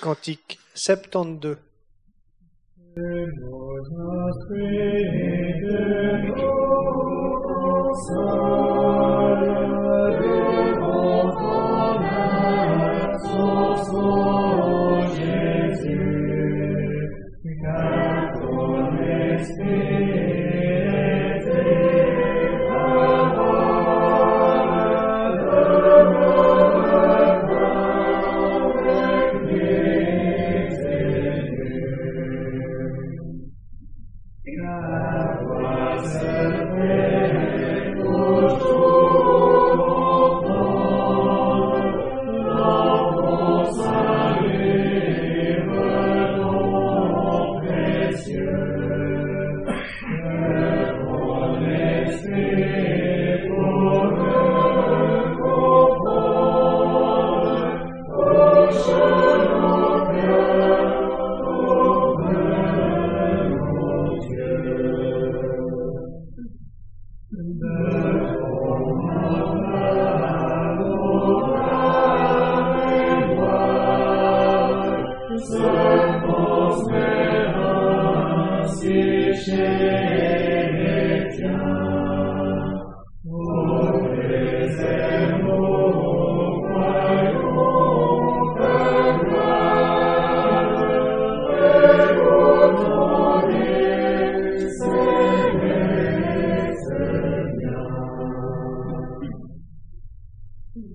Cantique 72.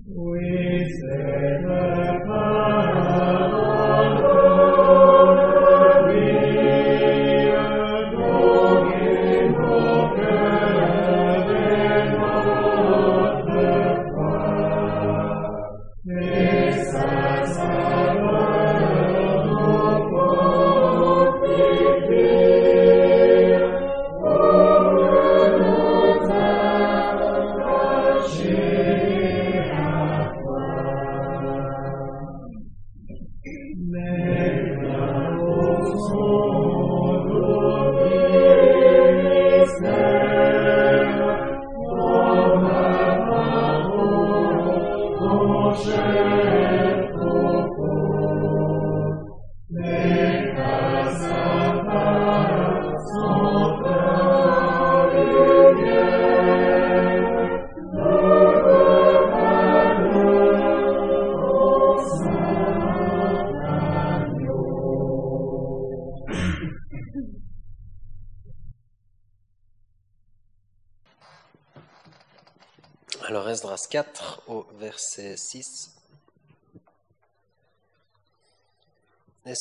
Alors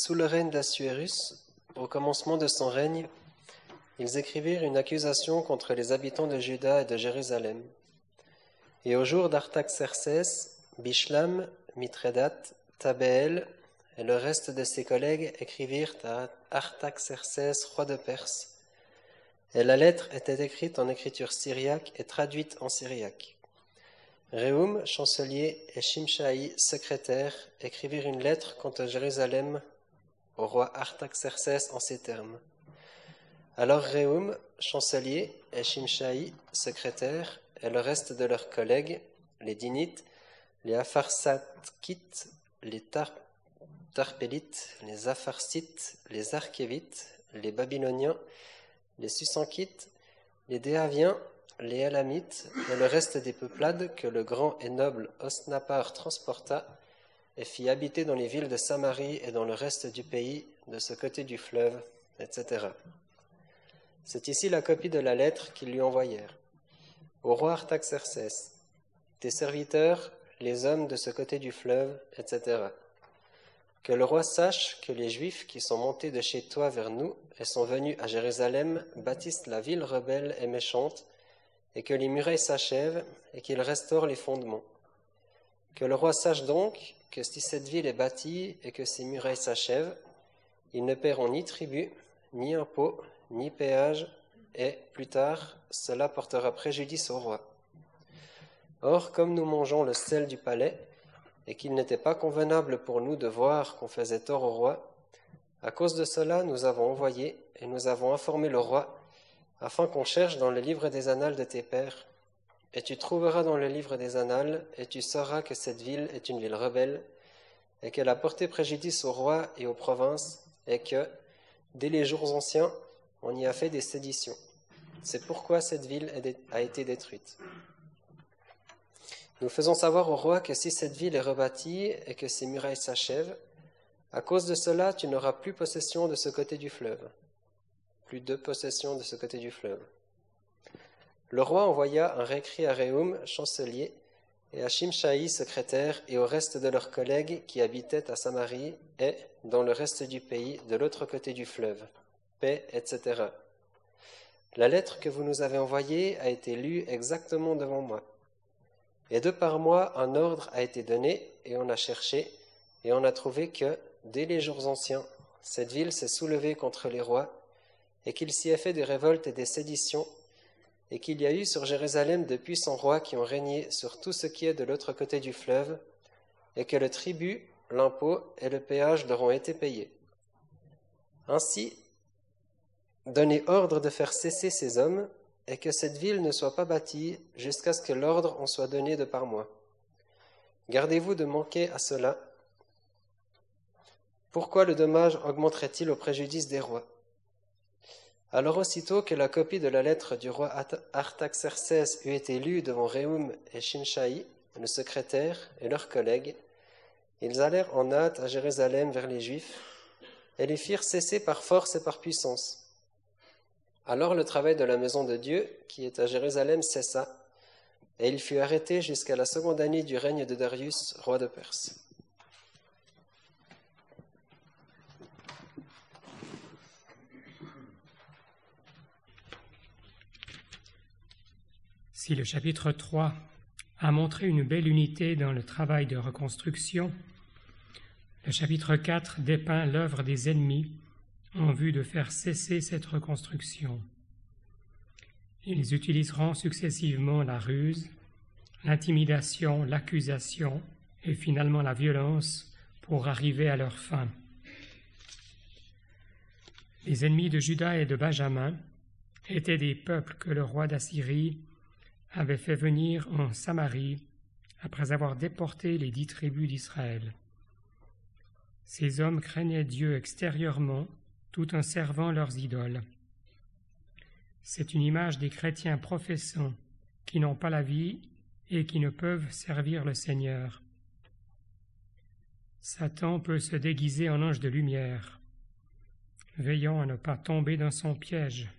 sous le règne d'Assuérus, au commencement de son règne, ils écrivirent une accusation contre les habitants de Juda et de Jérusalem. Et au jour d'Artaxerxès, Bishlam, Mithredat, Tabeel et le reste de ses collègues écrivirent à Artaxerxès, roi de Perse. Et la lettre était écrite en écriture syriaque et traduite en syriaque. Réhum, chancelier, et Shimshai, secrétaire, écrivirent une lettre contre Jérusalem au roi Artaxerxès en ces termes. Alors Réhum, chancelier, et Shimshai, secrétaire, et le reste de leurs collègues, les Dinites, les Apharsatkites, les Tarpélites, les Apharsites, les Archévites, les Babyloniens, les Susankites, les Déaviens, les Elamites et le reste des peuplades que le grand et noble Osnapar transporta et fit habiter dans les villes de Samarie et dans le reste du pays, de ce côté du fleuve, etc. C'est ici la copie de la lettre qu'ils lui envoyèrent. Au roi Artaxerxès, tes serviteurs, les hommes de ce côté du fleuve, etc. Que le roi sache que les Juifs qui sont montés de chez toi vers nous et sont venus à Jérusalem bâtissent la ville rebelle et méchante, et que les murailles s'achèvent et qu'il restaure les fondements. Que le roi sache donc que si cette ville est bâtie et que ses murailles s'achèvent, ils ne paieront ni tribut, ni impôt, ni péage, et plus tard, cela portera préjudice au roi. Or, comme nous mangeons le sel du palais, et qu'il n'était pas convenable pour nous de voir qu'on faisait tort au roi, à cause de cela, nous avons envoyé et nous avons informé le roi afin qu'on cherche dans le livre des annales de tes pères. Et tu trouveras dans le livre des annales, et tu sauras que cette ville est une ville rebelle, et qu'elle a porté préjudice au roi et aux provinces, et que, dès les jours anciens, on y a fait des séditions. C'est pourquoi cette ville a été détruite. Nous faisons savoir au roi que si cette ville est rebâtie et que ses murailles s'achèvent, à cause de cela, tu n'auras plus possession de ce côté du fleuve. Plus de possession de ce côté du fleuve. Le roi envoya un récrit à Réum, chancelier, et à Shimshai, secrétaire, et au reste de leurs collègues qui habitaient à Samarie et dans le reste du pays, de l'autre côté du fleuve, paix, etc. La lettre que vous nous avez envoyée a été lue exactement devant moi. Et de par moi, un ordre a été donné, et on a cherché, et on a trouvé que, dès les jours anciens, cette ville s'est soulevée contre les rois, et qu'il s'y a fait des révoltes et des séditions, et qu'il y a eu sur Jérusalem de puissants rois qui ont régné sur tout ce qui est de l'autre côté du fleuve, et que le tribut, l'impôt et le péage leur ont été payés. Ainsi, donnez ordre de faire cesser ces hommes, et que cette ville ne soit pas bâtie jusqu'à ce que l'ordre en soit donné de par moi. Gardez-vous de manquer à cela. Pourquoi le dommage augmenterait-il au préjudice des rois? Alors aussitôt que la copie de la lettre du roi Artaxerxès eut été lue devant Réum et Shinshaï, le secrétaire et leurs collègues, ils allèrent en hâte à Jérusalem vers les Juifs et les firent cesser par force et par puissance. Alors le travail de la maison de Dieu, qui est à Jérusalem, cessa, et il fut arrêté jusqu'à la seconde année du règne de Darius, roi de Perse. Si le chapitre 3 a montré une belle unité dans le travail de reconstruction, le chapitre 4 dépeint l'œuvre des ennemis en vue de faire cesser cette reconstruction. Ils utiliseront successivement la ruse, l'intimidation, l'accusation et finalement la violence pour arriver à leur fin. Les ennemis de Judas et de Benjamin étaient des peuples que le roi d'Assyrie avait fait venir en Samarie après avoir déporté les dix tribus d'Israël. Ces hommes craignaient Dieu extérieurement tout en servant leurs idoles. C'est une image des chrétiens professants qui n'ont pas la vie et qui ne peuvent servir le Seigneur. Satan peut se déguiser en ange de lumière, veillant à ne pas tomber dans son piège.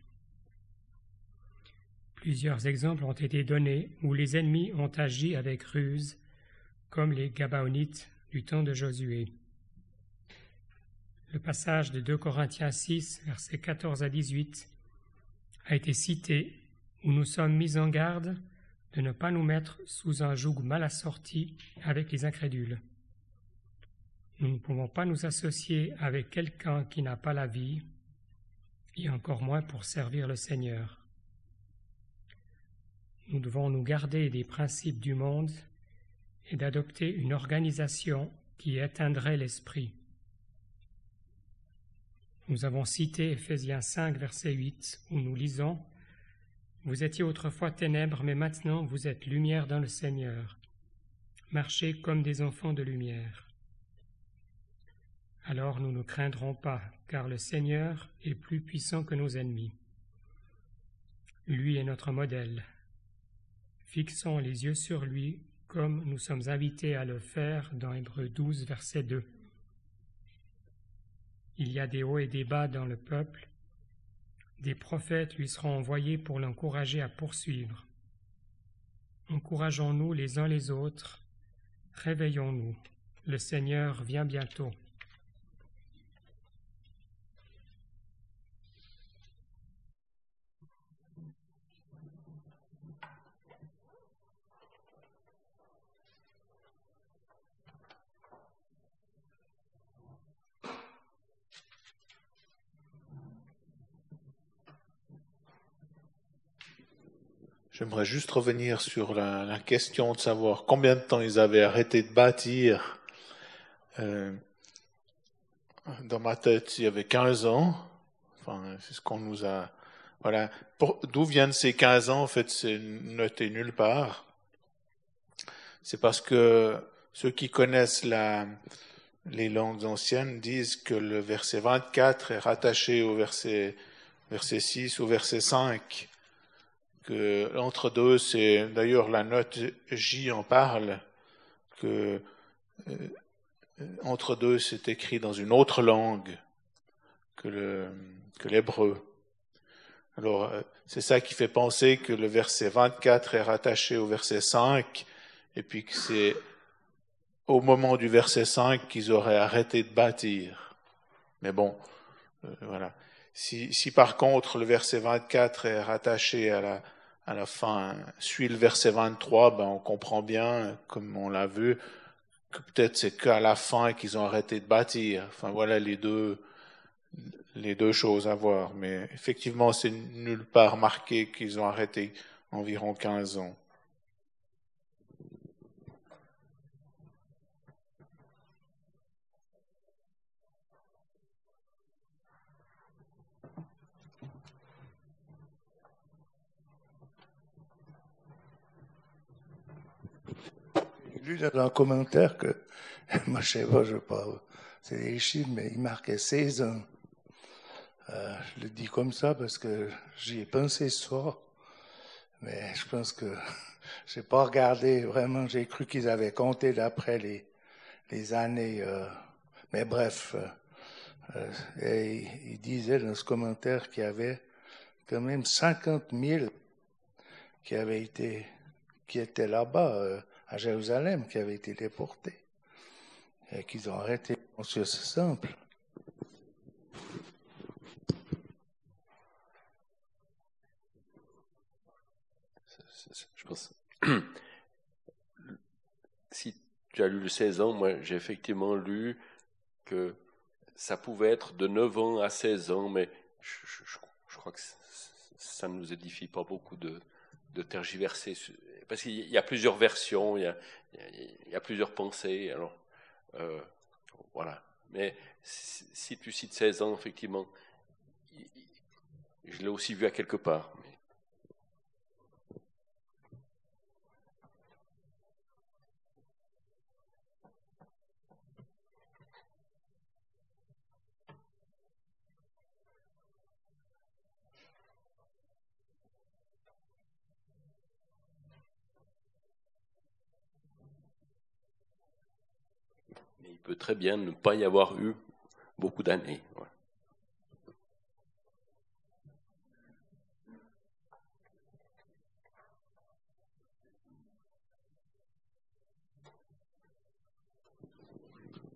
Plusieurs exemples ont été donnés où les ennemis ont agi avec ruse, comme les Gabaonites du temps de Josué. Le passage de 2 Corinthiens 6, versets 14 à 18, a été cité où nous sommes mis en garde de ne pas nous mettre sous un joug mal assorti avec les incrédules. Nous ne pouvons pas nous associer avec quelqu'un qui n'a pas la vie, et encore moins pour servir le Seigneur. Nous devons nous garder des principes du monde et d'adopter une organisation qui éteindrait l'esprit. Nous avons cité Ephésiens 5, verset 8, où nous lisons Vous étiez autrefois ténèbres, mais maintenant vous êtes lumière dans le Seigneur. Marchez comme des enfants de lumière. Alors nous ne craindrons pas, car le Seigneur est plus puissant que nos ennemis. Lui est notre modèle, Fixons les yeux sur lui comme nous sommes invités à le faire dans Hébreu 12, verset 2. Il y a des hauts et des bas dans le peuple. Des prophètes lui seront envoyés pour l'encourager à poursuivre. Encourageons-nous les uns les autres. Réveillons-nous. Le Seigneur vient bientôt. J'aimerais juste revenir sur la, question de savoir combien de temps ils avaient arrêté de bâtir. Euh, dans ma tête, il y avait 15 ans. Enfin, c'est ce qu'on nous a. Voilà. D'où viennent ces 15 ans En fait, c'est noté nulle part. C'est parce que ceux qui connaissent les langues anciennes disent que le verset 24 est rattaché au verset, verset 6, au verset 5. Que entre deux, c'est d'ailleurs la note J en parle, que euh, entre deux, c'est écrit dans une autre langue que l'hébreu. Alors, euh, c'est ça qui fait penser que le verset 24 est rattaché au verset 5, et puis que c'est au moment du verset 5 qu'ils auraient arrêté de bâtir. Mais bon, euh, voilà. Si, par contre le verset 24 est rattaché à la, à la fin, suit le verset 23, ben on comprend bien, comme on l'a vu, que peut-être c'est qu'à la fin qu'ils ont arrêté de bâtir. Enfin voilà les deux, les deux choses à voir. Mais effectivement, c'est nulle part marqué qu'ils ont arrêté environ 15 ans. Lu dans un commentaire que, moi je sais pas, je parle, c'est des chiffres, mais il marquait 16 ans. Euh, je le dis comme ça parce que j'y ai pensé ce soir, mais je pense que j'ai pas regardé vraiment. J'ai cru qu'ils avaient compté d'après les, les années. Euh, mais bref, euh, et il disait dans ce commentaire qu'il y avait quand même 50 000 qui avaient été, qui étaient là-bas à Jérusalem, qui avaient été déportés et qu'ils ont arrêté. C'est simple. je pense. si tu as lu le 16 ans, moi j'ai effectivement lu que ça pouvait être de 9 ans à 16 ans, mais je, crois que ça ne nous édifie pas beaucoup de tergiverser, parce qu'il y a plusieurs versions, il y a, plusieurs pensées, alors euh, voilà. Mais si, tu cites 16 ans, effectivement, je l'ai aussi vu à quelque part. Peut très bien ne pas y avoir eu beaucoup d'années.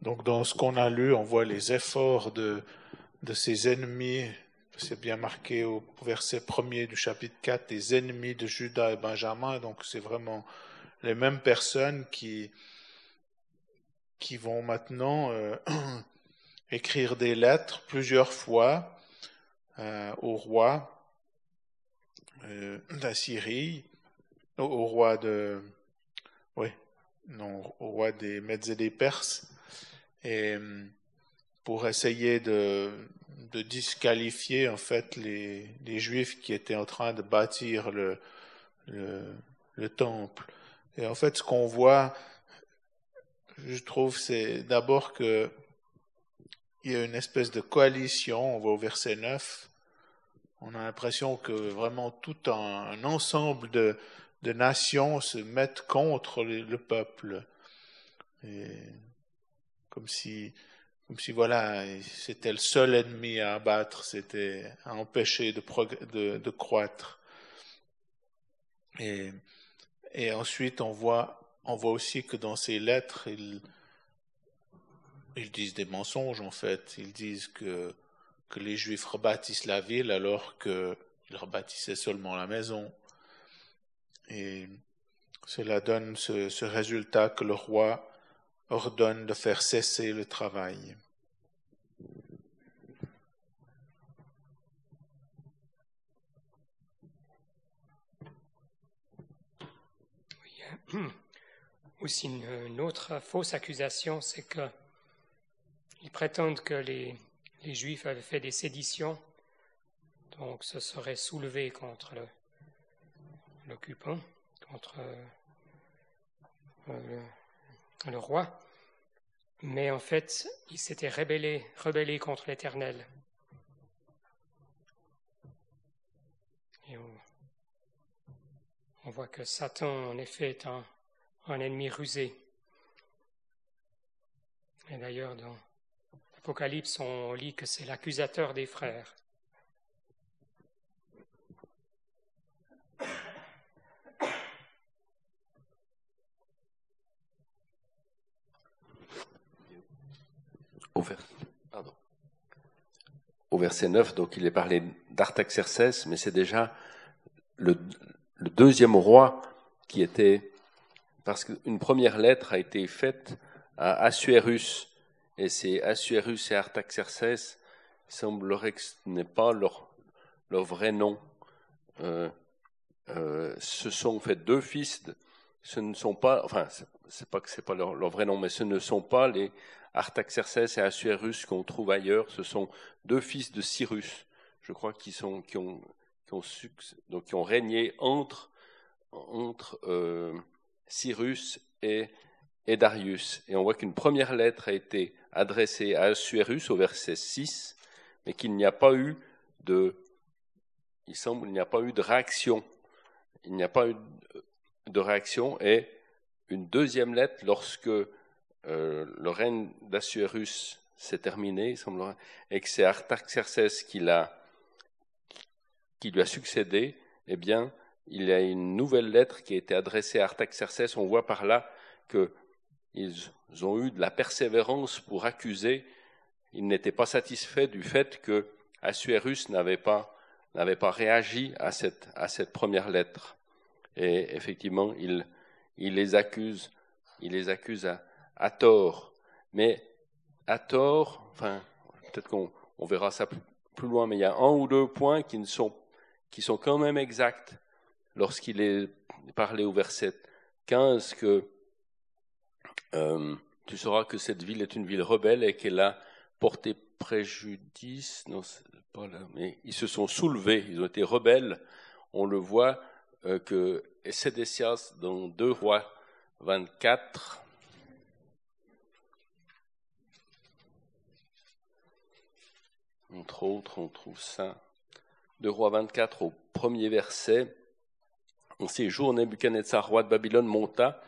Donc dans ce qu'on a lu, on voit les efforts de, de ses ennemis. C'est bien marqué au verset premier du chapitre 4, les ennemis de Judas et Benjamin. Donc c'est vraiment les mêmes personnes qui, qui vont maintenant euh, écrire des lettres plusieurs fois euh, au roi euh, d'Assyrie, au, roi de, oui, non, au roi des Mèdes et des Perses, et pour essayer de, de disqualifier en fait les, les, Juifs qui étaient en train de bâtir le, le, le temple. Et en fait, ce qu'on voit, je trouve, c'est d'abord que il y a une espèce de coalition, on voit au verset 9, on a l'impression que vraiment tout un, ensemble de, de, nations se mettent contre le, peuple. Comme si, comme si voilà, c'était le seul ennemi à abattre, c'était à empêcher de, de, de croître. Et ensuite, on voit on voit aussi que dans ces lettres, ils, disent des mensonges en fait. Ils disent que, que les Juifs rebâtissent la ville alors qu'ils rebâtissaient seulement la maison. Et cela donne ce, ce résultat que le roi ordonne de faire cesser le travail. Aussi une, autre fausse accusation, c'est qu'ils prétendent que les, Juifs avaient fait des séditions, donc se seraient soulevés contre l'occupant, contre euh, le, roi. Mais en fait, il s'était rebellé, rebellé contre l'Éternel. Et on, voit que Satan, en effet, est un, un ennemi rusé. Et d'ailleurs, dans l'Apocalypse, on lit que c'est l'accusateur des frères. au, verset 9, donc il est parlé d'Artaxerces, mais c'est déjà le, deuxième roi qui était, parce qu'une première lettre a été faite à Assuérus, et c'est Assuérus et Artaxerces, il semblerait que ce n'est pas leur, vrai nom. Euh, euh, ce sont en fait deux fils, ce ne sont pas, enfin, c'est pas que c'est pas leur, vrai nom, mais ce ne sont pas les Artaxerces et Assuérus qu'on trouve ailleurs, ce sont deux fils de Cyrus, je crois, qui, sont, qui, ont, qui, ont, donc, qui ont régné entre, entre euh, Cyrus et, Darius. Et on voit qu'une première lettre a été adressée à Assuérus au verset 6, mais qu'il n'y a pas eu de, il semble, réaction. Il n'y a pas eu de réaction et une deuxième lettre lorsque euh, le règne d'Assuérus s'est terminé, il semblerait, et que c'est Artaxerces qui, qui lui a succédé, eh bien, il y a une nouvelle lettre qui a été adressée à Artaxerces. On voit par là qu'ils ont eu de la persévérance pour accuser. Ils n'étaient pas satisfaits du fait que Assuérus n'avait pas, réagi à cette, à cette première lettre. Et effectivement, il, les accuse, les à, tort. Mais à tort, peut-être qu'on on verra ça plus, loin, mais il y a un ou deux points qui, qui sont quand même exacts lorsqu'il est parlé au verset 15 que euh, tu sauras que cette ville est une ville rebelle et qu'elle a porté préjudice. Non, pas là, mais ils se sont soulevés, ils ont été rebelles. On le voit euh, que Sédécias, dans 2 rois 24, Entre autres, on trouve ça. De Roi 24 au premier verset. En ces jours, Nebuchadnezzar, roi de Babylone, monta,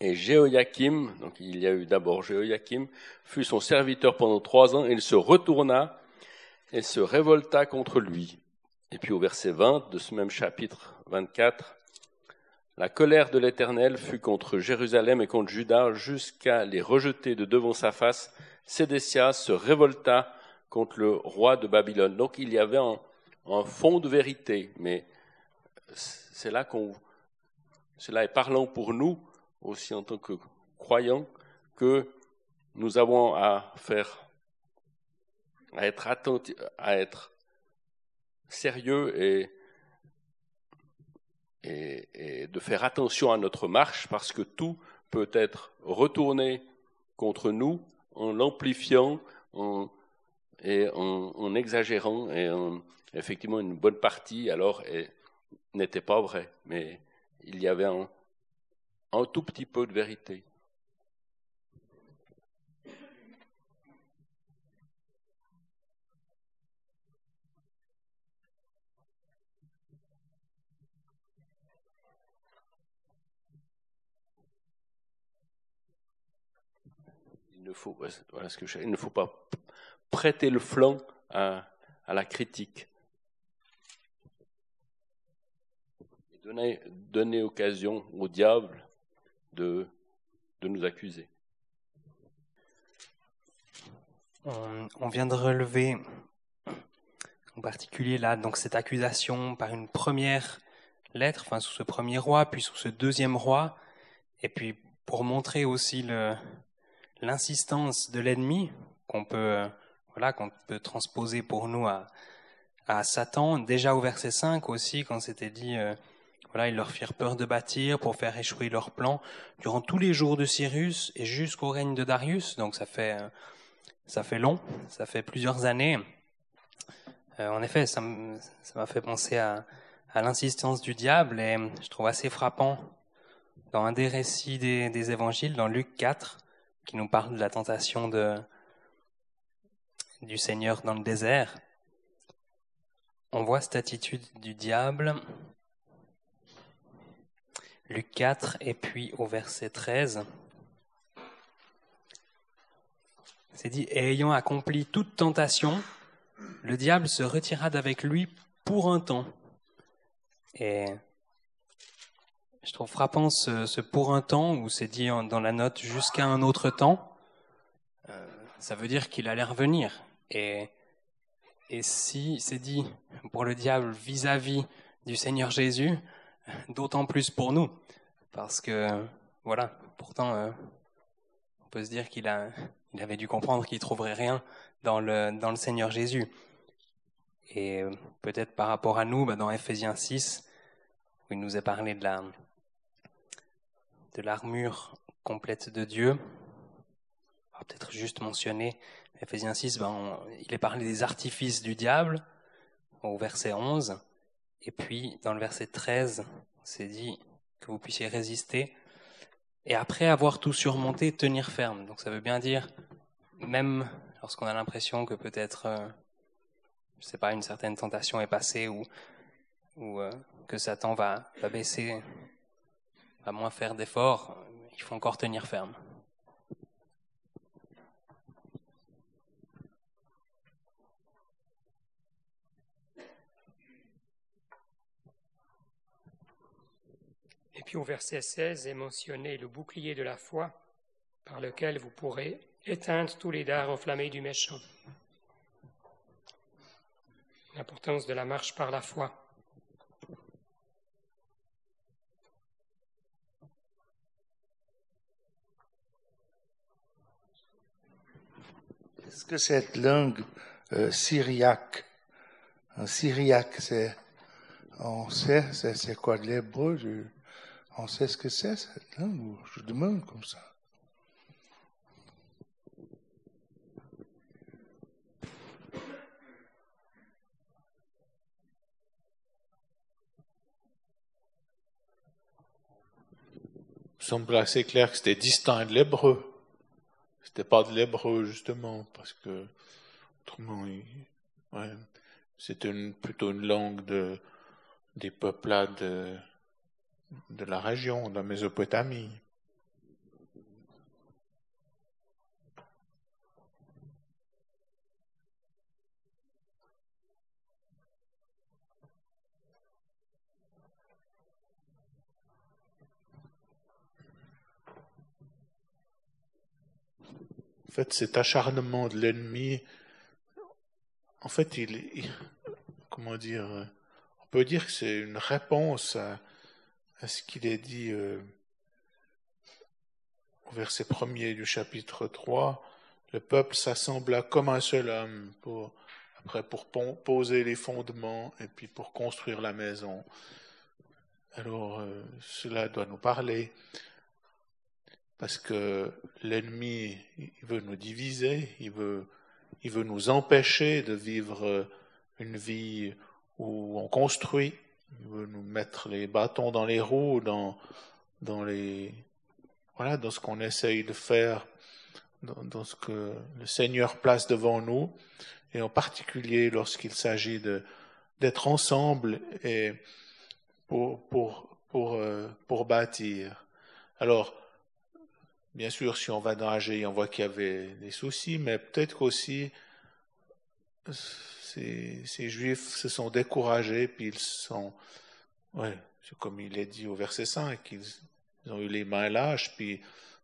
et Jéhoiakim, donc il y a eu d'abord Jéhoiakim, fut son serviteur pendant trois ans, et il se retourna et se révolta contre lui. Et puis au verset 20 de ce même chapitre 24, la colère de l'Éternel fut contre Jérusalem et contre Juda jusqu'à les rejeter de devant sa face. Sédécias se révolta contre le roi de Babylone. Donc il y avait un, fond de vérité, mais c'est là qu'on, cela est parlant pour nous aussi en tant que croyants que nous avons à faire, à être à être sérieux et, et, de faire attention à notre marche parce que tout peut être retourné contre nous en l'amplifiant, en et en, exagérant, et effectivement une bonne partie alors n'était pas vrai, mais il y avait un, tout petit peu de vérité. Il ne faut, voilà ce que je, il ne faut pas prêter le flanc à, la critique. Et donner, occasion au diable de, de nous accuser. On, vient de relever en particulier là donc cette accusation par une première lettre, enfin sous ce premier roi, puis sous ce deuxième roi, et puis pour montrer aussi l'insistance de l'ennemi qu'on peut voilà, qu'on peut transposer pour nous à, à Satan. Déjà au verset 5 aussi, quand c'était dit, euh, voilà, ils leur firent peur de bâtir pour faire échouer leur plan durant tous les jours de Cyrus et jusqu'au règne de Darius. Donc ça fait, euh, ça fait long, ça fait plusieurs années. Euh, en effet, ça m'a fait penser à, l'insistance du diable et je trouve assez frappant dans un des récits des, des évangiles, dans Luc 4, qui nous parle de la tentation de, du Seigneur dans le désert, on voit cette attitude du diable. Luc 4 et puis au verset 13. C'est dit, et ayant accompli toute tentation, le diable se retira d'avec lui pour un temps. Et je trouve frappant ce, pour un temps où c'est dit dans la note jusqu'à un autre temps. Euh, ça veut dire qu'il allait revenir. Et, et si c'est dit pour le diable vis-à-vis du Seigneur Jésus, d'autant plus pour nous. Parce que, voilà, pourtant, euh, on peut se dire qu'il a, il avait dû comprendre qu'il trouverait rien dans le, dans le Seigneur Jésus. Et euh, peut-être par rapport à nous, bah, dans Ephésiens 6, où il nous est parlé de la, de l'armure complète de Dieu, on va peut-être juste mentionner Ephésiens 6, ben, il est parlé des artifices du diable au verset 11, et puis dans le verset 13, c'est dit que vous puissiez résister, et après avoir tout surmonté, tenir ferme. Donc ça veut bien dire, même lorsqu'on a l'impression que peut-être, euh, je sais pas, une certaine tentation est passée ou, euh, que Satan va baisser, va moins faire d'efforts, il faut encore tenir ferme. Et au verset 16 est mentionné le bouclier de la foi par lequel vous pourrez éteindre tous les dards enflammés du méchant. L'importance de la marche par la foi. Est-ce que cette langue euh, syriaque, un syriaque, c'est, on sait, c'est, quoi de l'hébreu? On sait ce que c'est, cette langue? Je demande comme ça. Il semble assez clair que c'était distinct de l'hébreu. C'était pas de l'hébreu, justement, parce que, autrement, c'était plutôt une langue de, des peuplades de, la région, de la Mésopotamie. En fait, cet acharnement de l'ennemi, en fait, il, comment dire, on peut dire que c'est une réponse à, ce qu'il est dit euh, au verset premier du chapitre 3, le peuple s'assembla comme un seul homme pour, après pour poser les fondements et puis pour construire la maison. Alors euh, cela doit nous parler parce que l'ennemi veut nous diviser, il veut, il veut nous empêcher de vivre une vie où on construit, il veut nous mettre les bâtons dans les roues, dans, dans les, voilà, dans ce qu'on essaye de faire, dans, ce que le Seigneur place devant nous, et en particulier lorsqu'il s'agit d'être ensemble et pour, pour, pour, euh, pour bâtir. Alors, bien sûr, si on va dans AG, on voit qu'il y avait des soucis, mais peut-être qu'aussi, ces, juifs se sont découragés, puis ils sont, ouais, comme il est dit au verset 5, ils, ont eu les mains lâches, puis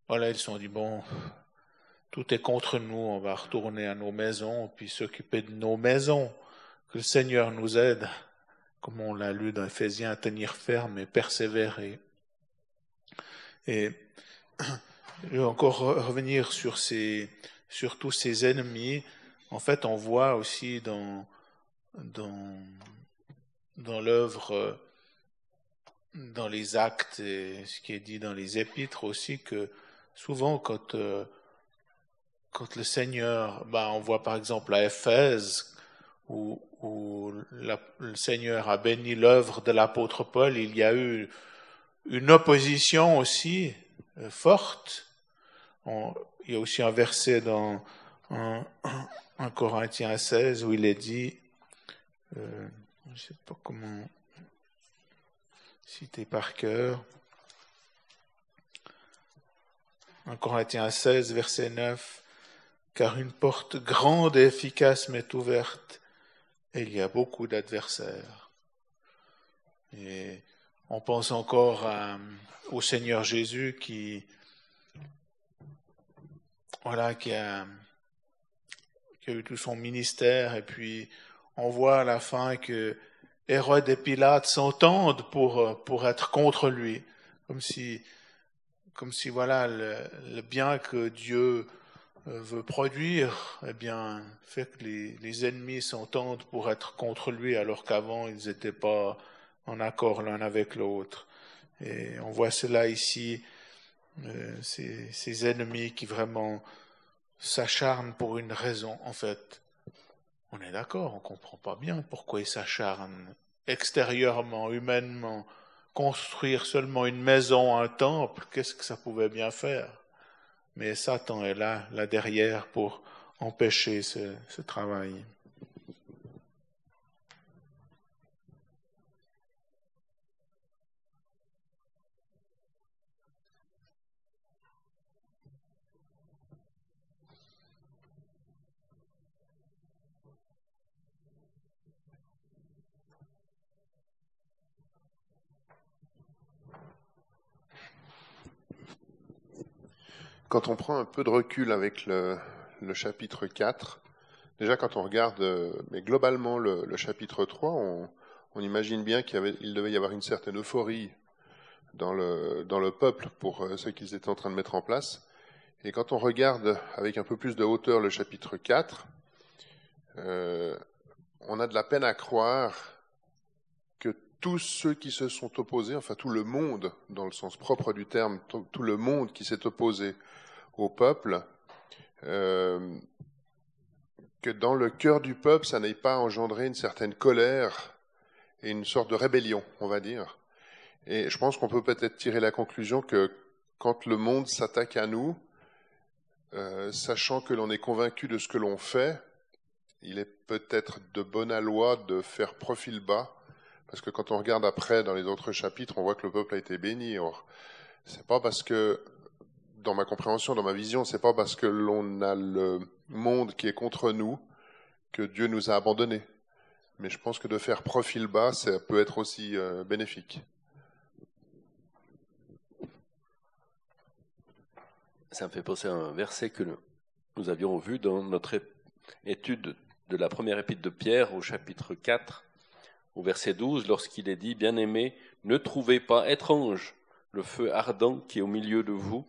voilà, ils se sont dit, bon, tout est contre nous, on va retourner à nos maisons, puis s'occuper de nos maisons, que le Seigneur nous aide, comme on l'a lu dans Ephésiens, à tenir ferme et persévérer. Et je vais encore revenir sur, ces, sur tous ces ennemis en fait, on voit aussi dans, dans, dans l'œuvre, dans les actes et ce qui est dit dans les épîtres aussi, que souvent quand, euh, quand le Seigneur, ben, on voit par exemple à Éphèse, où, le Seigneur a béni l'œuvre de l'apôtre Paul, il y a eu une opposition aussi euh, forte. Il y a aussi un verset dans 1, Corinthiens 16 où il est dit, euh, je ne sais pas comment citer par cœur, 1 Corinthiens 16, verset 9, car une porte grande et efficace m'est ouverte, et il y a beaucoup d'adversaires. Et on pense encore au Seigneur Jésus qui, voilà, qui a, qui a eu tout son ministère, et puis on voit à la fin que Hérode et Pilate s'entendent pour, pour être contre lui, comme si, comme si voilà, le, le bien que Dieu euh, veut produire, eh bien, fait que les, les ennemis s'entendent pour être contre lui, alors qu'avant, ils n'étaient pas en accord l'un avec l'autre. Et on voit cela ici, euh, ces, ces, ennemis qui vraiment s'acharnent pour une raison. En fait, on est d'accord, on comprend pas bien pourquoi ils s'acharnent extérieurement, humainement. Construire seulement une maison, un temple, qu'est-ce que ça pouvait bien faire? Mais Satan est là, là derrière, pour empêcher ce, ce travail. Quand on prend un peu de recul avec le, chapitre 4, déjà quand on regarde, euh, mais globalement le, chapitre 3, on, imagine bien qu'il devait y avoir une certaine euphorie dans le, peuple pour euh, ce qu'ils étaient en train de mettre en place. Et quand on regarde avec un peu plus de hauteur le chapitre 4, euh, on a de la peine à croire tous ceux qui se sont opposés, enfin tout le monde, dans le sens propre du terme, tout le monde qui s'est opposé au peuple, euh, que dans le cœur du peuple, ça n'ait pas engendré une certaine colère et une sorte de rébellion, on va dire. Et je pense qu'on peut peut-être tirer la conclusion que quand le monde s'attaque à nous, euh, sachant que l'on est convaincu de ce que l'on fait, il est peut-être de bonne loi de faire profil bas, parce que quand on regarde après dans les autres chapitres, on voit que le peuple a été béni. Or, c'est pas parce que dans ma compréhension, dans ma vision, c'est pas parce que l'on a le monde qui est contre nous que Dieu nous a abandonnés. Mais je pense que de faire profil bas, ça peut être aussi euh, bénéfique. Ça me fait penser à un verset que nous avions vu dans notre étude de la première épître de Pierre au chapitre 4, au verset 12, lorsqu'il est dit, Bien-aimés, ne trouvez pas étrange le feu ardent qui est au milieu de vous,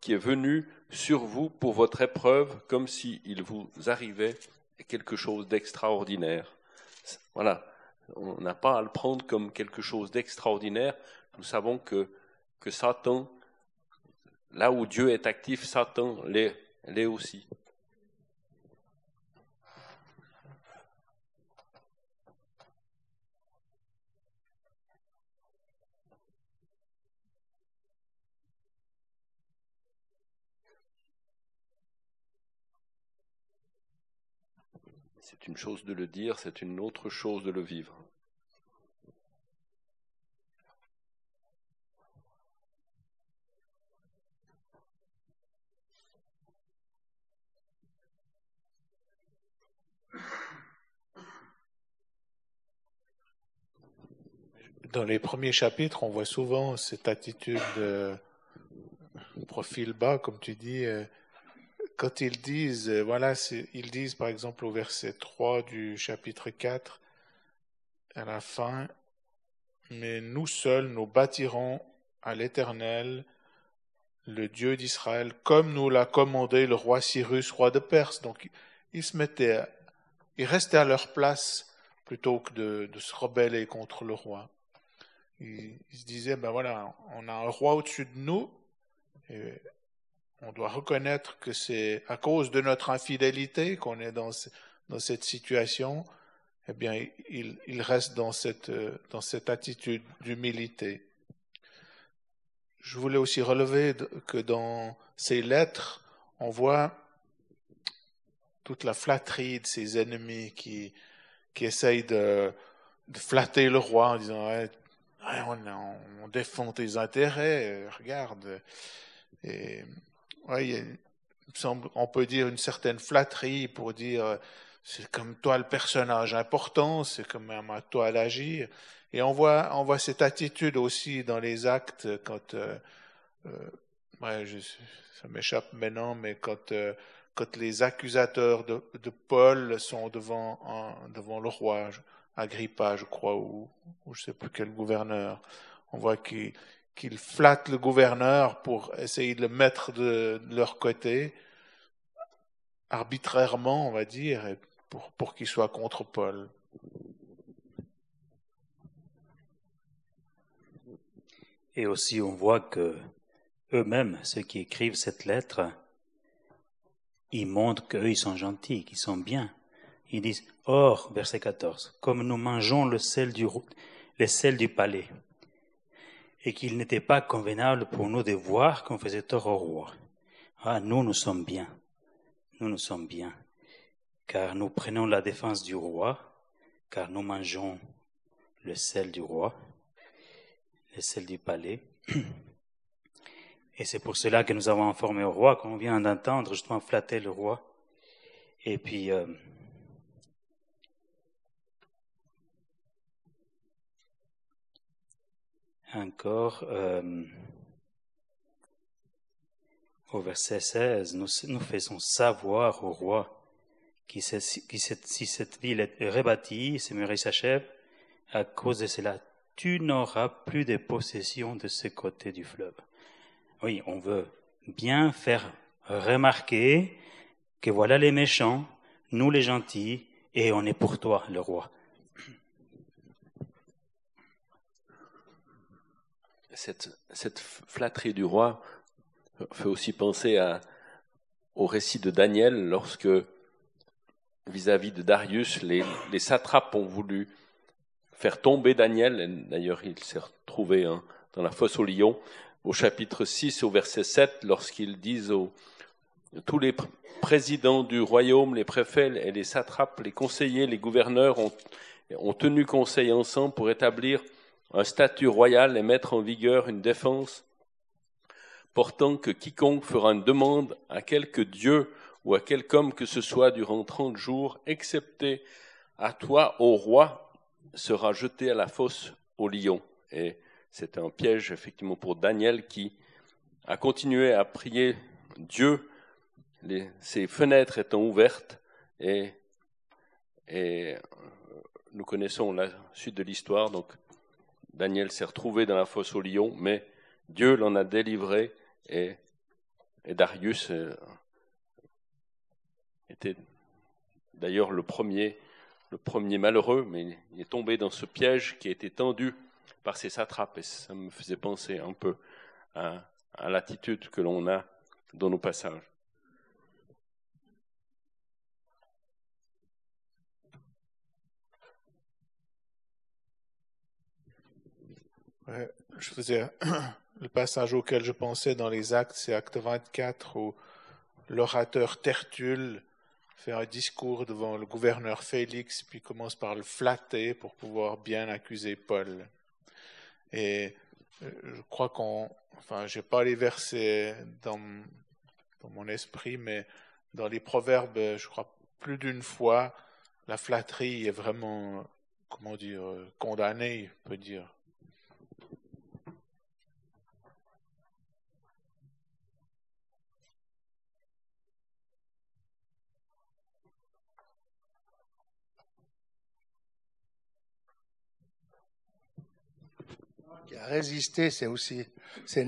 qui est venu sur vous pour votre épreuve, comme s'il vous arrivait quelque chose d'extraordinaire. Voilà, on n'a pas à le prendre comme quelque chose d'extraordinaire. Nous savons que, que Satan, là où Dieu est actif, Satan l'est aussi. C'est une chose de le dire, c'est une autre chose de le vivre. Dans les premiers chapitres, on voit souvent cette attitude de profil bas, comme tu dis, euh, quand ils disent, euh, voilà, ils disent par exemple au verset 3 du chapitre 4, à la fin, mais nous seuls, nous bâtirons à l'Éternel, le Dieu d'Israël, comme nous l'a commandé le roi Cyrus, roi de Perse. Donc, ils se mettaient, ils restaient à leur place plutôt que de, se rebeller contre le roi. Ils, ils, se disaient, ben voilà, on a un roi au-dessus de nous, et on doit reconnaître que c'est à cause de notre infidélité qu'on est dans, dans, cette situation, eh bien, il, il reste dans cette, dans cette attitude d'humilité. Je voulais aussi relever que dans ces lettres, on voit toute la flatterie de ses ennemis qui, qui essayent de, de flatter le roi en disant on, on, défend tes intérêts, regarde. Et ouais, il, semble, on peut dire une certaine flatterie pour dire c'est comme toi le personnage important, c'est comme à toi l'agir. Et on voit, on voit cette attitude aussi dans les actes quand, euh, euh, ouais, je, ça m'échappe maintenant, mais quand, euh, quand les accusateurs de, de, Paul sont devant, devant le roi Agrippa, je crois, ou, ou je sais plus quel gouverneur, on voit qu'ils qu'ils flattent le gouverneur pour essayer de le mettre de, leur côté, arbitrairement, on va dire, pour, pour qu'il soit contre Paul. Et aussi, on voit que eux-mêmes, ceux qui écrivent cette lettre, ils montrent qu'eux, ils sont gentils, qu'ils sont bien. Ils disent, Or, verset 14, comme nous mangeons le sel du, le sel du palais, et qu'il n'était pas convenable pour nous de voir qu'on faisait tort au roi. Ah, nous, nous sommes bien. Nous, nous sommes bien. Car nous prenons la défense du roi, car nous mangeons le sel du roi, le sel du palais. Et c'est pour cela que nous avons informé au roi qu'on vient d'entendre justement flatter le roi. Et puis, euh, encore, euh, au verset 16, nous, faisons savoir au roi qui, qui si cette ville est rebâtie, ce mur s'achève, à cause de cela, tu n'auras plus de possession de ce côté du fleuve. Oui, on veut bien faire remarquer que voilà les méchants, nous les gentils, et on est pour toi, le roi. Cette, flatterie du roi fait aussi penser au récit de Daniel lorsque, vis-à-vis de Darius, les, satrapes ont voulu faire tomber Daniel. D'ailleurs, il s'est retrouvé hein, dans la fosse au lion au chapitre 6, au verset 7, lorsqu'ils disent aux, tous les présidents du royaume, les préfets et les satrapes, les conseillers, les gouverneurs ont tenu conseil ensemble pour établir un statut royal et mettre en vigueur une défense portant que quiconque fera une demande à quelque dieu ou à quelque homme que ce soit durant trente jours, excepté à toi, ô roi, sera jeté à la fosse au lion. Et c'était un piège effectivement pour Daniel qui a continué à prier Dieu, ses fenêtres étant ouvertes, et, et nous connaissons la suite de l'histoire. Donc Daniel s'est retrouvé dans la fosse au lion, mais Dieu l'en a délivré et, Darius euh, était d'ailleurs le premier, le premier malheureux, mais il est tombé dans ce piège qui a été tendu par ses satrapes. Et ça me faisait penser un peu à l'attitude que l'on a dans nos passages. Je faisais le passage auquel je pensais dans les actes, c'est acte 24 où l'orateur Tertulle fait un discours devant le gouverneur Félix, puis commence par le flatter pour pouvoir bien accuser Paul. Et euh, je crois qu'on, enfin, j'ai pas les versets dans, dans mon esprit, mais dans les proverbes, je crois plus d'une fois, la flatterie est vraiment, comment dire, condamnée, on peut dire. Qui a résisté, c'est aussi c'est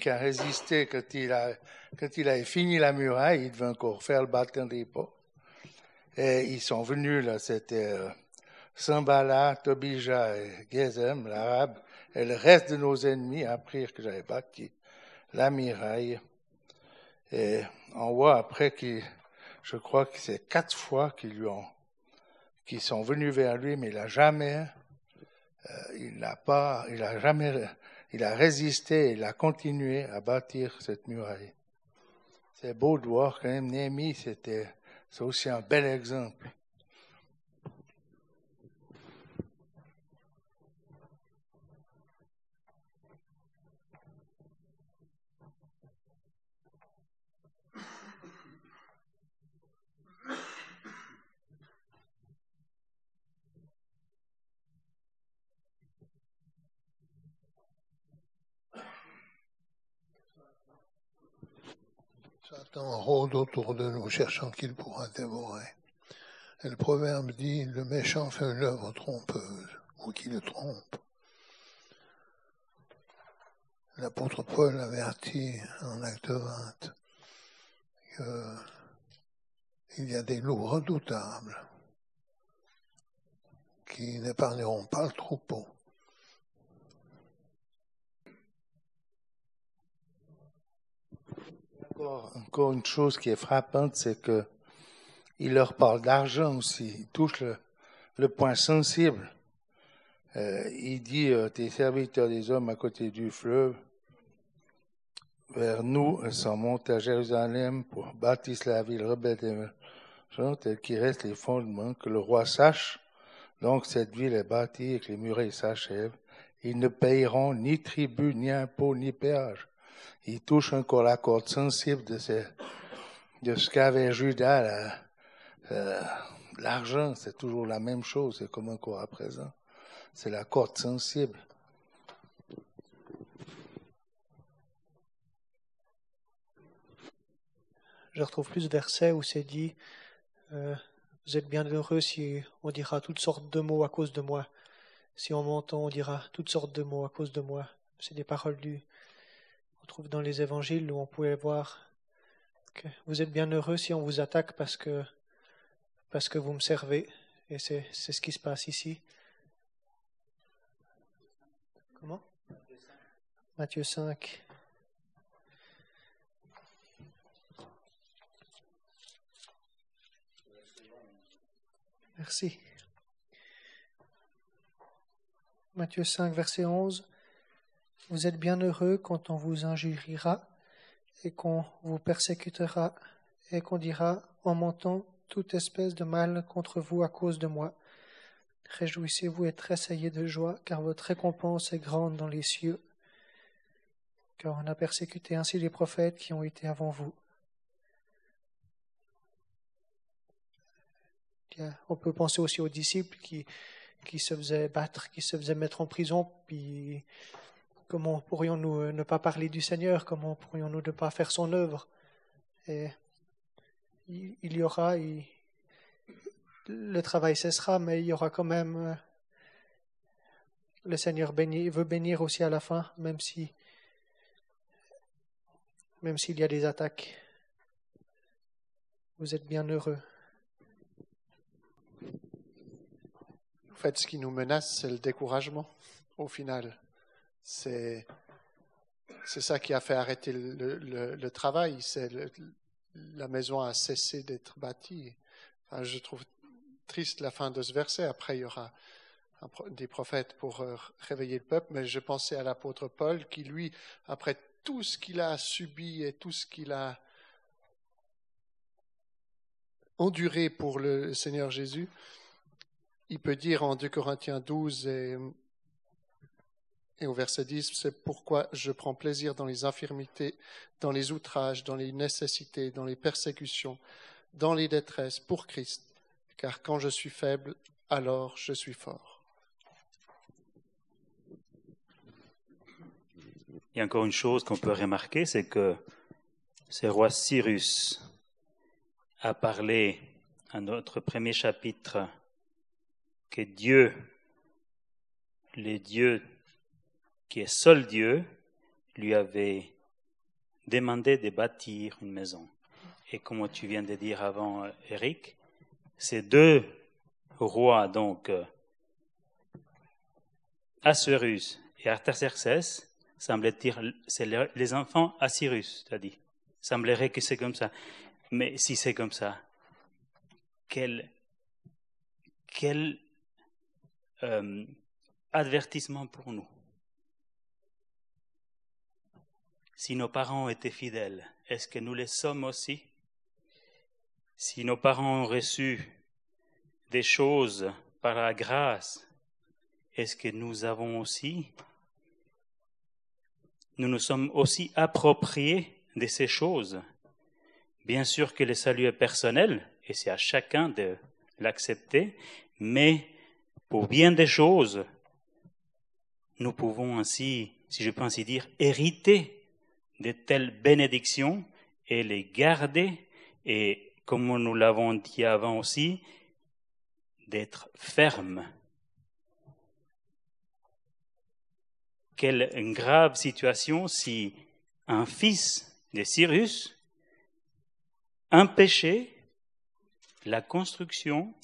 qui a résisté quand il a quand il a fini la muraille, il devait encore faire le bâton pots. Et ils sont venus là, c'était euh, Sambala, Tobija et Gezem, l'arabe, et le reste de nos ennemis apprirent que j'avais bâti la muraille. Et on voit après qu'il, je crois que c'est quatre fois qu'ils lui ont, qu'ils sont venus vers lui, mais il n'a jamais il n'a pas, il a jamais, il a résisté, il a continué à bâtir cette muraille. c'est beau de voir quand même Néhémie, c'était, c'est aussi un bel exemple. Satan rôde autour de nous, cherchant qu'il pourra dévorer. Et le proverbe dit, le méchant fait une œuvre trompeuse, ou qui le trompe. L'apôtre Paul avertit en acte 20 qu'il y a des loups redoutables qui n'épargneront pas le troupeau. Encore, une chose qui est frappante, c'est que il leur parle d'argent aussi. Il touche le, point sensible. Euh, il dit, euh, tes serviteurs des hommes à côté du fleuve, vers nous, sont montés à Jérusalem pour bâtir la ville rebelle des méchants, tel qu'il reste les fondements, que le roi sache. Donc cette ville est bâtie et que les murailles s'achèvent. Ils ne payeront ni tribut, ni impôt, ni péage. Ils touchent encore la corde sensible de, ce, de ce qu'avait Judas. Euh, l'argent, c'est toujours la même chose, c'est comme encore à présent. C'est la corde sensible. Je retrouve plus versets où c'est dit euh, Vous êtes bien heureux si on dira toutes sortes de mots à cause de moi. Si on m'entend, on dira toutes sortes de mots à cause de moi. C'est des paroles du. On trouve dans les évangiles où on pouvait voir que vous êtes bien heureux si on vous attaque parce que parce que vous me servez. Et c'est, ce qui se passe ici. Comment? Matthieu 5. Merci. Matthieu 5, verset 11. Vous êtes bien heureux quand on vous injuriera et qu'on vous persécutera et qu'on dira en mentant toute espèce de mal contre vous à cause de moi. Réjouissez-vous et tressaillez de joie, car votre récompense est grande dans les cieux, car on a persécuté ainsi les prophètes qui ont été avant vous. On peut penser aussi aux disciples qui, qui se faisaient battre, qui se faisaient mettre en prison, puis comment pourrions-nous ne pas parler du Seigneur, comment pourrions-nous ne pas faire son œuvre? Et il y aura, le travail cessera, mais il y aura quand même, euh, le Seigneur veut bénir aussi à la fin, même si, même s'il y a des attaques. Vous êtes bien heureux. En fait, ce qui nous menace, c'est le découragement, au final. C'est, c'est ça qui a fait arrêter le, travail, c'est la maison a cessé d'être bâtie. je trouve triste la fin de ce verset. Après, il y aura des prophètes pour euh, réveiller le peuple, mais je pensais à l'apôtre Paul qui, lui, après tout ce qu'il a subi et tout ce qu'il a enduré pour le Seigneur Jésus, il peut dire en 2 Corinthiens 12 et et au verset 10, c'est pourquoi je prends plaisir dans les infirmités, dans les outrages, dans les nécessités, dans les persécutions, dans les détresses pour Christ, car quand je suis faible, alors je suis fort. Il y a encore une chose qu'on peut remarquer, c'est que ce roi Cyrus a parlé à notre premier chapitre que Dieu, les dieux qui est seul Dieu, lui avait demandé de bâtir une maison. Et comme tu viens de dire avant, Eric, ces deux rois, donc Assuérus et Artaxerxès, semblaient dire, c'est les enfants Assyrus, tu as dit. Semblerait que c'est comme ça. Mais si c'est comme ça, quel, quel euh, avertissement pour nous? Si nos parents étaient fidèles, est-ce que nous les sommes aussi? Si nos parents ont reçu des choses par la grâce, est-ce que nous avons aussi Nous nous sommes aussi appropriés de ces choses? Bien sûr que le salut est personnel, et c'est à chacun de l'accepter, mais pour bien des choses, nous pouvons ainsi, si je peux ainsi dire, hériter de telles bénédictions et les garder et, comme nous l'avons dit avant aussi, d'être ferme. Quelle grave situation si un fils de Cyrus empêchait la construction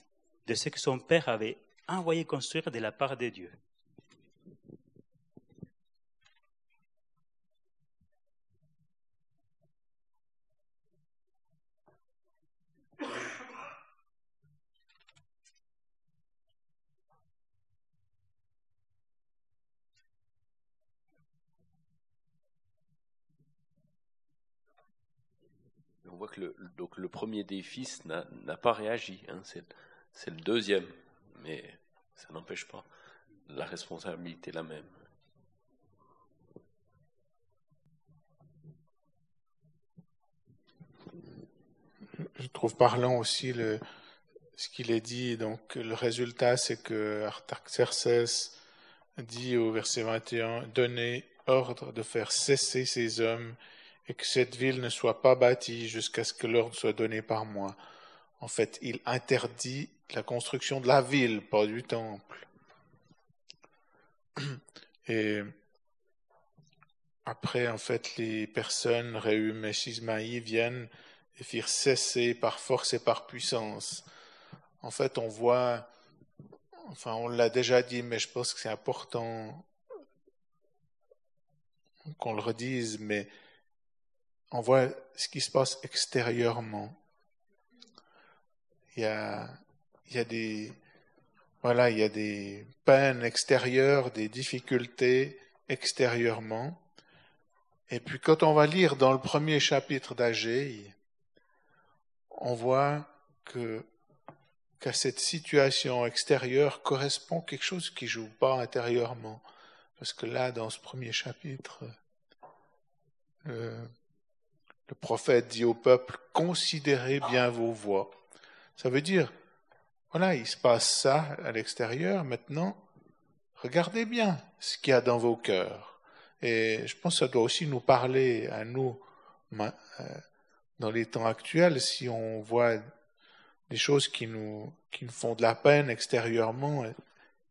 de ce que son père avait envoyé construire de la part de Dieu. On voit que le, donc le premier des fils n'a pas réagi. Hein, c'est le deuxième. Mais ça n'empêche pas. La responsabilité la même. Je trouve parlant aussi le, ce qu'il est dit. Donc, le résultat, c'est que Artaxerxès dit au verset 21 Donnez ordre de faire cesser ces hommes et que cette ville ne soit pas bâtie jusqu'à ce que l'ordre soit donné par moi. En fait, il interdit la construction de la ville, pas du temple. Et après, en fait, les personnes, Réhum et Sismaï, viennent et firent cesser par force et par puissance. En fait, on voit, enfin, on l'a déjà dit, mais je pense que c'est important qu'on le redise, mais on voit ce qui se passe extérieurement. Il y a, il y a des, voilà, il y a des peines extérieures, des difficultés extérieurement. Et puis quand on va lire dans le premier chapitre d'Agé, on voit que qu'à cette situation extérieure correspond quelque chose qui joue pas intérieurement. Parce que là, dans ce premier chapitre, le, le prophète dit au peuple, considérez bien vos voies. Ça veut dire, voilà, il se passe ça à l'extérieur. Maintenant, regardez bien ce qu'il y a dans vos cœurs. Et je pense que ça doit aussi nous parler à nous euh, dans les temps actuels si on voit des choses qui nous, qui nous font de la peine extérieurement.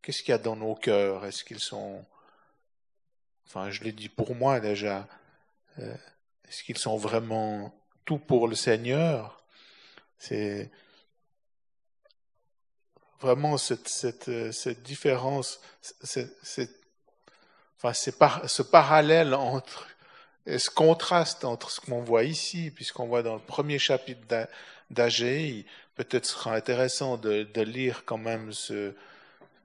Qu'est-ce qu'il y a dans nos cœurs? Est-ce qu'ils sont, enfin, je l'ai dit pour moi déjà, euh, est-ce qu'ils sont vraiment tout pour le Seigneur? C'est vraiment cette, cette, euh, cette différence, cette, enfin, ce parallèle entre, et ce contraste entre ce qu'on voit ici, puisqu'on voit dans le premier chapitre d'Agé, peut-être sera intéressant de, de, lire quand même ce,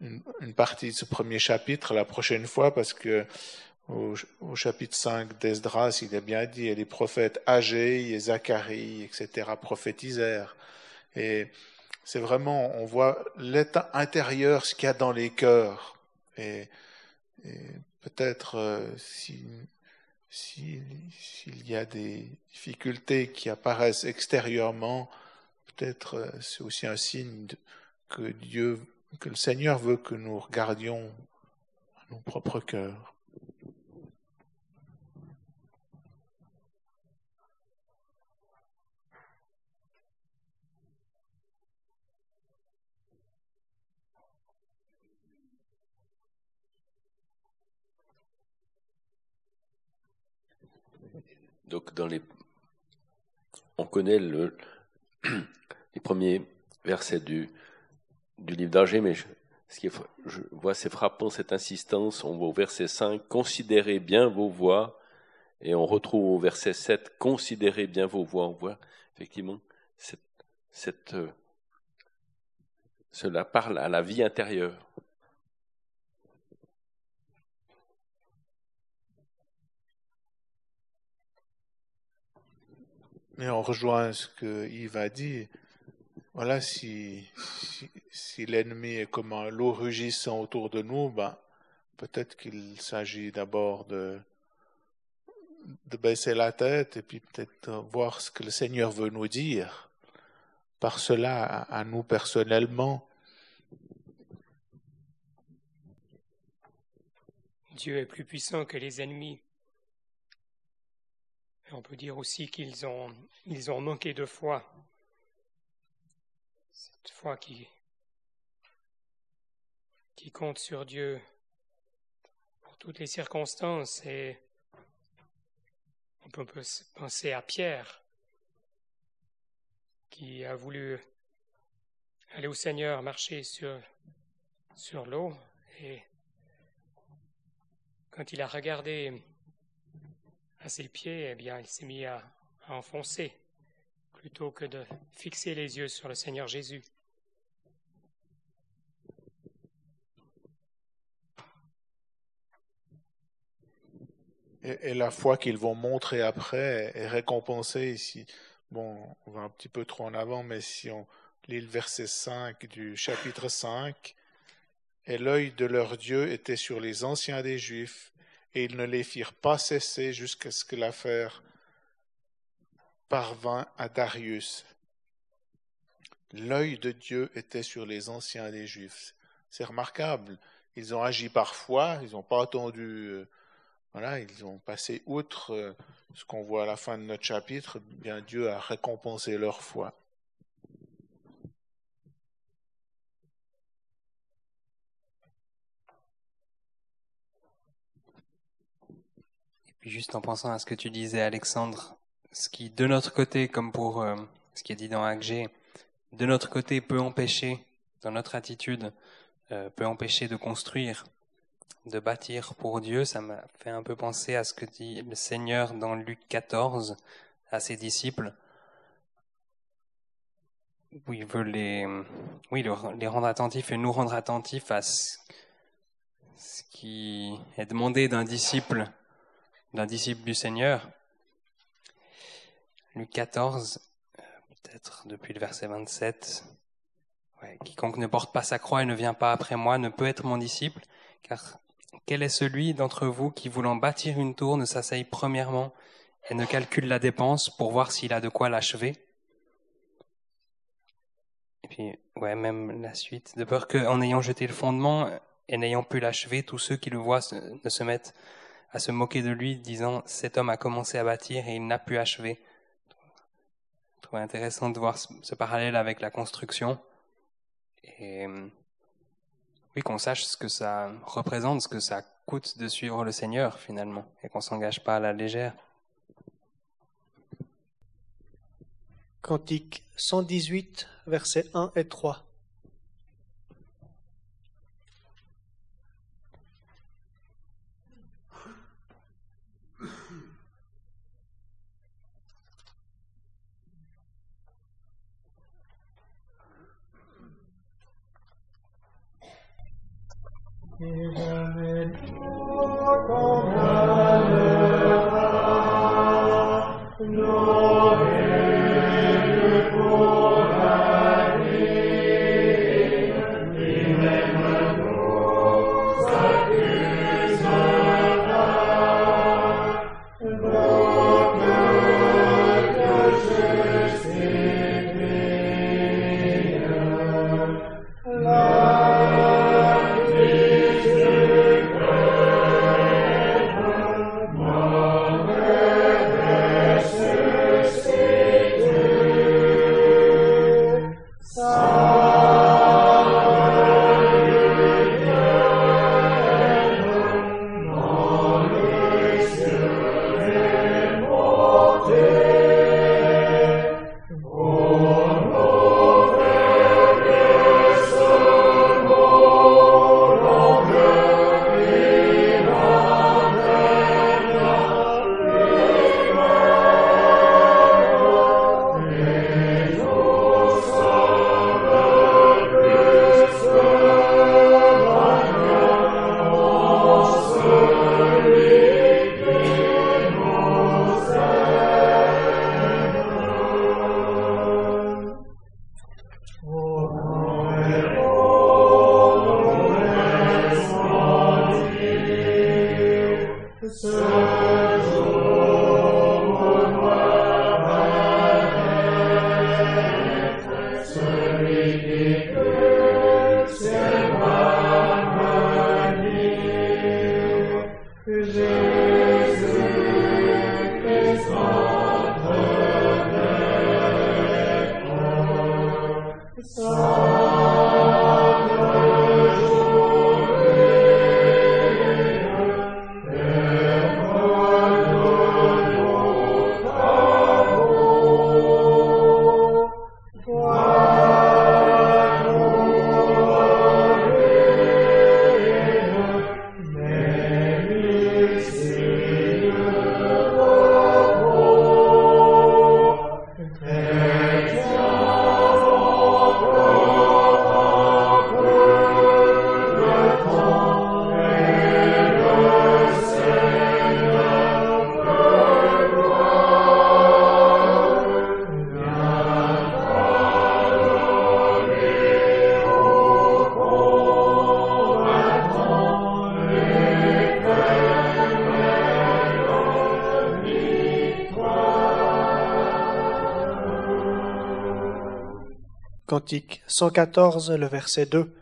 une, une, partie de ce premier chapitre la prochaine fois, parce que au, chapitre 5 d'Esdras, il est bien dit, et les prophètes Agé et Zacharie, etc., prophétisèrent. Et c'est vraiment, on voit l'état intérieur, ce qu'il y a dans les cœurs. Et, peut-être euh, s'il si, s'il y a des difficultés qui apparaissent extérieurement, peut-être euh, c'est aussi un signe que Dieu, que le Seigneur veut que nous regardions nos propres cœurs. Donc, dans les, on connaît le, les premiers versets du, livre d'Angers, mais je, ce qui est, vois, c'est frappant cette insistance. On voit au verset 5, considérez bien vos voix, et on retrouve au verset 7, considérez bien vos voix. On voit effectivement cette, euh, cela parle à la vie intérieure. Et on rejoint ce que Yves a dit. Voilà, si, si, l'ennemi est comme un loup rugissant autour de nous, ben, peut-être qu'il s'agit d'abord de, de baisser la tête et puis peut-être voir ce que le Seigneur veut nous dire par cela à nous personnellement. Dieu est plus puissant que les ennemis. On peut dire aussi qu'ils ont, manqué de foi. Cette foi qui, qui compte sur Dieu pour toutes les circonstances. Et on peut penser à Pierre, qui a voulu aller au Seigneur, marcher sur, sur l'eau, et quand il a regardé à ses pieds, eh bien, il s'est mis à, enfoncer plutôt que de fixer les yeux sur le Seigneur Jésus. Et, et la foi qu'ils vont montrer après est récompensée ici. Bon, on va un petit peu trop en avant, mais si on lit le verset 5 du chapitre 5, et l'œil de leur Dieu était sur les anciens des Juifs, et ils ne les firent pas cesser jusqu'à ce que l'affaire parvint à Darius. L'œil de Dieu était sur les anciens des Juifs. C'est remarquable. Ils ont agi par foi, ils n'ont pas attendu, euh, voilà, ils ont passé outre euh, ce qu'on voit à la fin de notre chapitre. Bien, Dieu a récompensé leur foi. Juste en pensant à ce que tu disais, Alexandre, ce qui, de notre côté, comme pour euh, ce qui est dit dans Agé, de notre côté peut empêcher, dans notre attitude, euh, peut empêcher de construire, de bâtir pour Dieu, ça m'a fait un peu penser à ce que dit le Seigneur dans Luc 14 à ses disciples, où il veut les, oui, les rendre attentifs et nous rendre attentifs à ce, ce qui est demandé d'un disciple, d'un disciple du Seigneur. Luc 14, peut-être depuis le verset 27. Ouais, quiconque ne porte pas sa croix et ne vient pas après moi ne peut être mon disciple, car quel est celui d'entre vous qui, voulant bâtir une tour, ne s'asseye premièrement et ne calcule la dépense pour voir s'il a de quoi l'achever? Et puis, ouais, même la suite. De peur qu'en ayant jeté le fondement et n'ayant pu l'achever, tous ceux qui le voient ne se mettent à se moquer de lui, disant Cet homme a commencé à bâtir et il n'a pu achever. Je trouve intéressant de voir ce parallèle avec la construction. Et oui, qu'on sache ce que ça représente, ce que ça coûte de suivre le Seigneur finalement, et qu'on s'engage pas à la légère. Cantique 118, versets 1 et 3. Amen. Cantique 114, le verset 2.